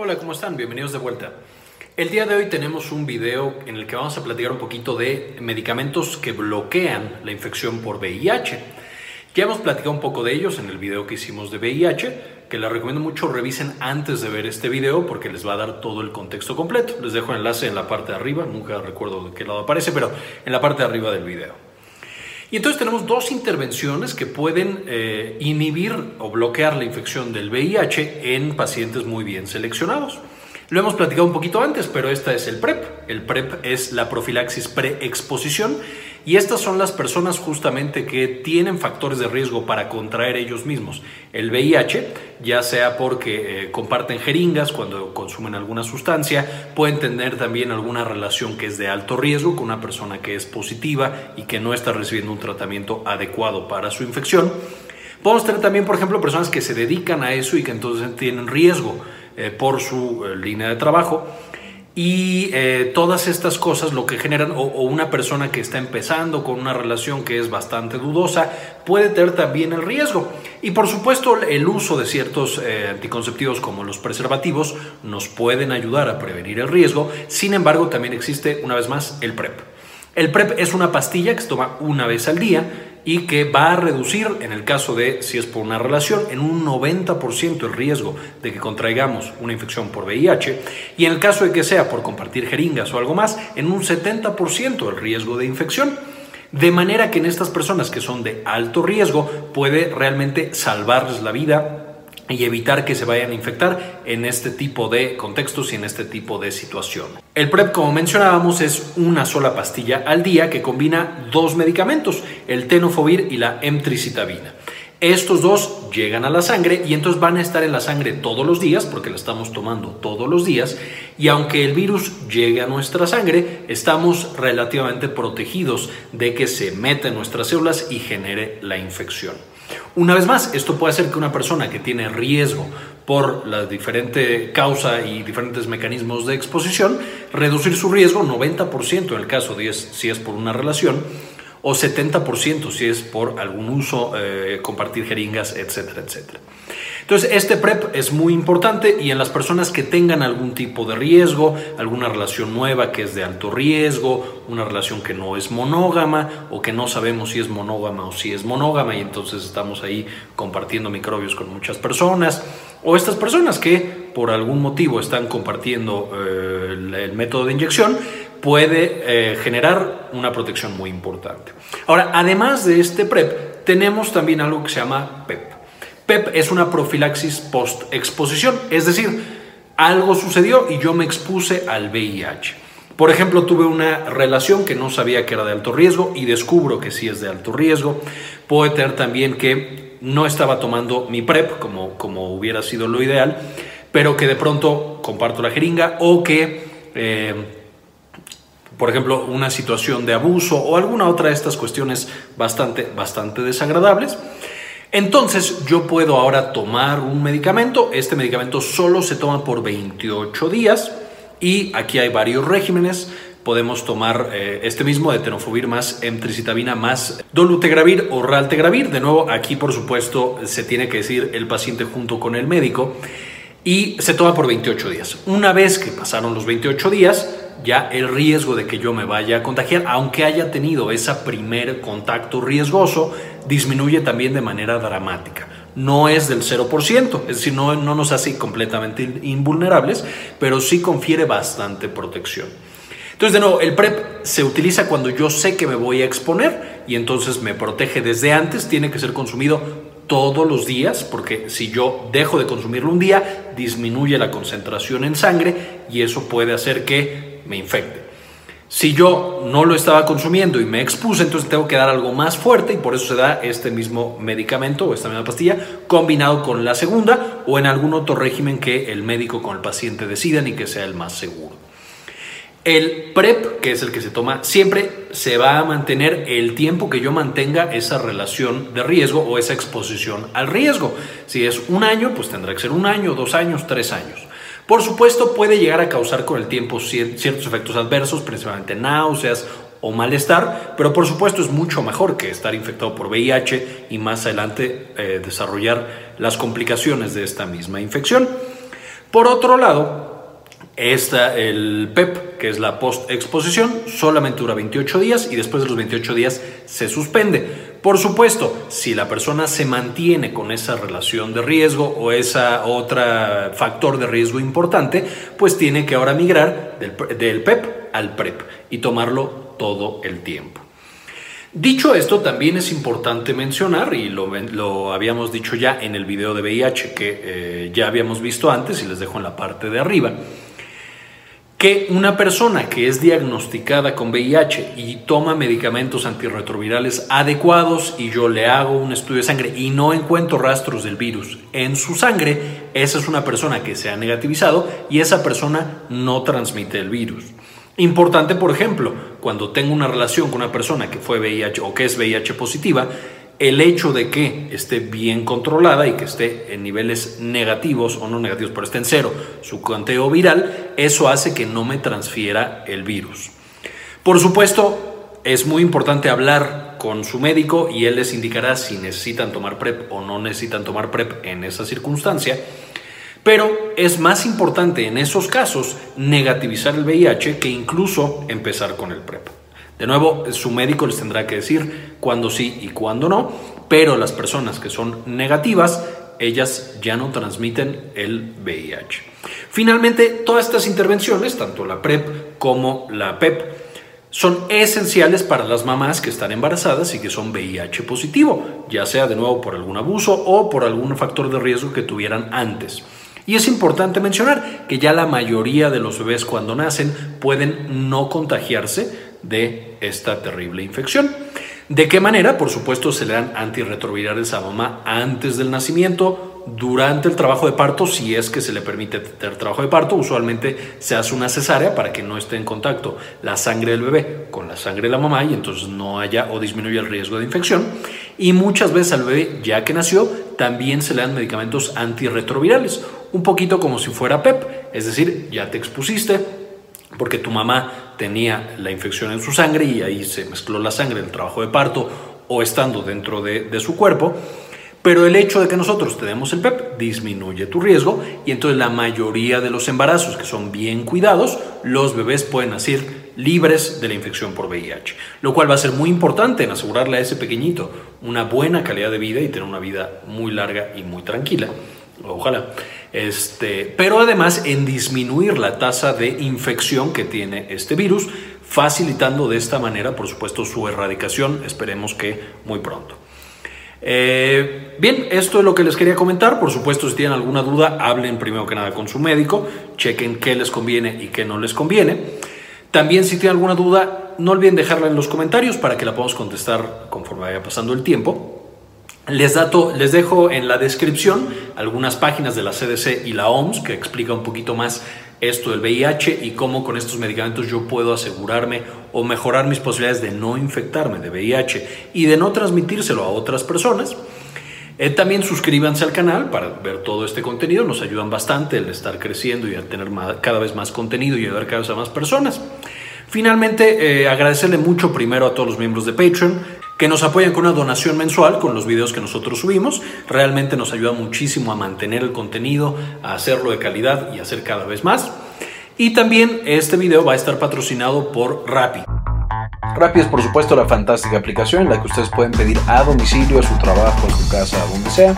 Hola, ¿cómo están? Bienvenidos de vuelta. El día de hoy tenemos un video en el que vamos a platicar un poquito de medicamentos que bloquean la infección por VIH. Ya hemos platicado un poco de ellos en el video que hicimos de VIH, que les recomiendo mucho revisen antes de ver este video porque les va a dar todo el contexto completo. Les dejo el enlace en la parte de arriba, nunca recuerdo de qué lado aparece, pero en la parte de arriba del video. Y entonces tenemos dos intervenciones que pueden eh, inhibir o bloquear la infección del VIH en pacientes muy bien seleccionados. Lo hemos platicado un poquito antes, pero esta es el PrEP. El PrEP es la profilaxis preexposición y estas son las personas justamente que tienen factores de riesgo para contraer ellos mismos el VIH, ya sea porque eh, comparten jeringas cuando consumen alguna sustancia, pueden tener también alguna relación que es de alto riesgo con una persona que es positiva y que no está recibiendo un tratamiento adecuado para su infección. Podemos tener también, por ejemplo, personas que se dedican a eso y que entonces tienen riesgo eh, por su eh, línea de trabajo. Y eh, todas estas cosas lo que generan, o, una persona que está empezando con una relación que es bastante dudosa, puede tener también el riesgo. Y por supuesto el uso de ciertos anticonceptivos como los preservativos nos pueden ayudar a prevenir el riesgo. Sin embargo, también existe una vez más el PrEP. El PrEP es una pastilla que se toma una vez al día y que va a reducir, en el caso de si es por una relación, en un 90% el riesgo de que contraigamos una infección por VIH y en el caso de que sea por compartir jeringas o algo más, en un 70% el riesgo de infección. De manera que en estas personas que son de alto riesgo puede realmente salvarles la vida y evitar que se vayan a infectar en este tipo de contextos y en este tipo de situación. El PrEP, como mencionábamos, es una sola pastilla al día que combina dos medicamentos, el tenofovir y la emtricitabina. Estos dos llegan a la sangre y entonces van a estar en la sangre todos los días porque la estamos tomando todos los días y aunque el virus llegue a nuestra sangre, estamos relativamente protegidos de que se meta en nuestras células y genere la infección. Una vez más, esto puede hacer que una persona que tiene riesgo por la diferente causa y diferentes mecanismos de exposición, reducir su riesgo 90% en el caso de si es por una relación o 70% si es por algún uso, eh, compartir jeringas, etcétera, etcétera. Entonces, este PrEP es muy importante y en las personas que tengan algún tipo de riesgo, alguna relación nueva que es de alto riesgo, una relación que no es monógama o que no sabemos si es monógama o si es monógama y entonces estamos ahí compartiendo microbios con muchas personas, o estas personas que por algún motivo están compartiendo eh, el, método de inyección, puede eh, generar una protección muy importante. Ahora, además de este PrEP, tenemos también algo que se llama PEP. PEP es una profilaxis post-exposición, es decir, algo sucedió y yo me expuse al VIH. Por ejemplo, tuve una relación que no sabía que era de alto riesgo y descubro que sí es de alto riesgo. Puede tener también que no estaba tomando mi PrEP como, como hubiera sido lo ideal, pero que de pronto comparto la jeringa o que, eh, por ejemplo, una situación de abuso o alguna otra de estas cuestiones bastante, bastante desagradables. Entonces yo puedo ahora tomar un medicamento, este medicamento solo se toma por 28 días y aquí hay varios regímenes. Podemos tomar eh, este mismo de tenofovir más emtricitabina más dolutegravir o raltegravir. De nuevo, aquí por supuesto se tiene que decir el paciente junto con el médico y se toma por 28 días. Una vez que pasaron los 28 días, ya el riesgo de que yo me vaya a contagiar, aunque haya tenido ese primer contacto riesgoso, disminuye también de manera dramática. No es del 0%, es decir, no, no nos hace completamente invulnerables, pero sí confiere bastante protección. Entonces, de nuevo, el PrEP se utiliza cuando yo sé que me voy a exponer y entonces me protege desde antes, tiene que ser consumido todos los días, porque si yo dejo de consumirlo un día, disminuye la concentración en sangre y eso puede hacer que me infecte. Si yo no lo estaba consumiendo y me expuse, entonces tengo que dar algo más fuerte y por eso se da este mismo medicamento o esta misma pastilla combinado con la segunda o en algún otro régimen que el médico con el paciente decidan y que sea el más seguro. El PrEP, que es el que se toma siempre, se va a mantener el tiempo que yo mantenga esa relación de riesgo o esa exposición al riesgo. Si es un año, pues tendrá que ser un año, dos años, tres años. Por supuesto, puede llegar a causar con el tiempo ciertos efectos adversos, principalmente náuseas o malestar, pero por supuesto es mucho mejor que estar infectado por VIH y más adelante eh, desarrollar las complicaciones de esta misma infección. Por otro lado, está el PEP, que es la post-exposición, solamente dura 28 días y después de los 28 días se suspende. Por supuesto, si la persona se mantiene con esa relación de riesgo o esa otra factor de riesgo importante, pues tiene que ahora migrar del, PEP al PREP y tomarlo todo el tiempo. Dicho esto, también es importante mencionar, y lo, habíamos dicho ya en el video de VIH que eh, ya habíamos visto antes, y les dejo en la parte de arriba, que una persona que es diagnosticada con VIH y toma medicamentos antirretrovirales adecuados y yo le hago un estudio de sangre y no encuentro rastros del virus en su sangre, esa es una persona que se ha negativizado y esa persona no transmite el virus. Importante, por ejemplo, cuando tengo una relación con una persona que fue VIH o que es VIH positiva, el hecho de que esté bien controlada y que esté en niveles negativos o no negativos, pero esté en cero su conteo viral, eso hace que no me transfiera el virus. Por supuesto, es muy importante hablar con su médico y él les indicará si necesitan tomar PrEP o no necesitan tomar PrEP en esa circunstancia. Pero es más importante en esos casos negativizar el VIH que incluso empezar con el PrEP. De nuevo, su médico les tendrá que decir cuándo sí y cuándo no, pero las personas que son negativas, ellas ya no transmiten el VIH. Finalmente, todas estas intervenciones, tanto la PrEP como la PEP, son esenciales para las mamás que están embarazadas y que son VIH positivo, ya sea de nuevo por algún abuso o por algún factor de riesgo que tuvieran antes. Y es importante mencionar que ya la mayoría de los bebés cuando nacen pueden no contagiarse de esta terrible infección. ¿De qué manera? Por supuesto, se le dan antirretrovirales a mamá antes del nacimiento, durante el trabajo de parto, si es que se le permite tener trabajo de parto, usualmente se hace una cesárea para que no esté en contacto la sangre del bebé con la sangre de la mamá y entonces no haya o disminuya el riesgo de infección. Y muchas veces al bebé, ya que nació, también se le dan medicamentos antirretrovirales un poquito como si fuera PEP, es decir, ya te expusiste porque tu mamá tenía la infección en su sangre y ahí se mezcló la sangre del trabajo de parto o estando dentro de, su cuerpo. Pero el hecho de que nosotros tenemos el PEP disminuye tu riesgo y entonces la mayoría de los embarazos que son bien cuidados, los bebés pueden nacer libres de la infección por VIH, lo cual va a ser muy importante en asegurarle a ese pequeñito una buena calidad de vida y tener una vida muy larga y muy tranquila. Ojalá. Este, pero además en disminuir la tasa de infección que tiene este virus, facilitando de esta manera, por supuesto, su erradicación, esperemos que muy pronto. Eh, bien, esto es lo que les quería comentar. Por supuesto, si tienen alguna duda, hablen primero que nada con su médico, chequen qué les conviene y qué no les conviene. También si tienen alguna duda, no olviden dejarla en los comentarios para que la podamos contestar conforme vaya pasando el tiempo. Les, dato, les dejo en la descripción algunas páginas de la CDC y la OMS que explica un poquito más esto del VIH y cómo con estos medicamentos yo puedo asegurarme o mejorar mis posibilidades de no infectarme de VIH y de no transmitírselo a otras personas. Eh, también suscríbanse al canal para ver todo este contenido, nos ayudan bastante el estar creciendo y a tener cada vez más contenido y ayudar cada vez a más personas. Finalmente, eh, agradecerle mucho primero a todos los miembros de Patreon que nos apoyan con una donación mensual con los videos que nosotros subimos. Realmente nos ayuda muchísimo a mantener el contenido, a hacerlo de calidad y hacer cada vez más. Y también este video va a estar patrocinado por Rappi. Rappi es por supuesto la fantástica aplicación en la que ustedes pueden pedir a domicilio, a su trabajo, a su casa, a donde sea,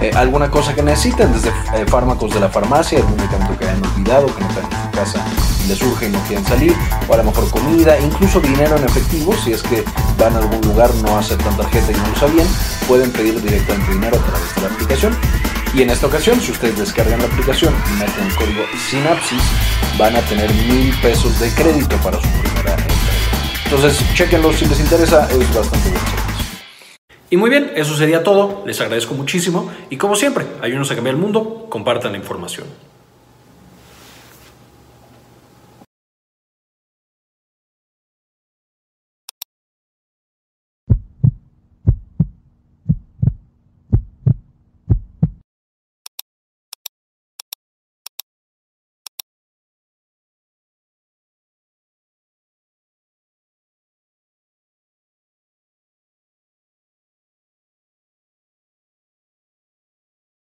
eh, alguna cosa que necesiten, desde eh, fármacos de la farmacia, algún medicamento que hayan olvidado, que no tengan en su casa y les surge y no quieren salir, o a lo mejor comida, incluso dinero en efectivo, si es que van a algún lugar, no aceptan tarjeta y no lo sabían, pueden pedir directamente dinero a través de la aplicación. Y en esta ocasión, si ustedes descargan la aplicación y meten el código Synapsis, van a tener mil pesos de crédito para su primera entrega. Entonces, chequenlo si les interesa, es bastante bueno. Y muy bien, eso sería todo. Les agradezco muchísimo y como siempre, ayúdenos a cambiar el mundo, compartan la información.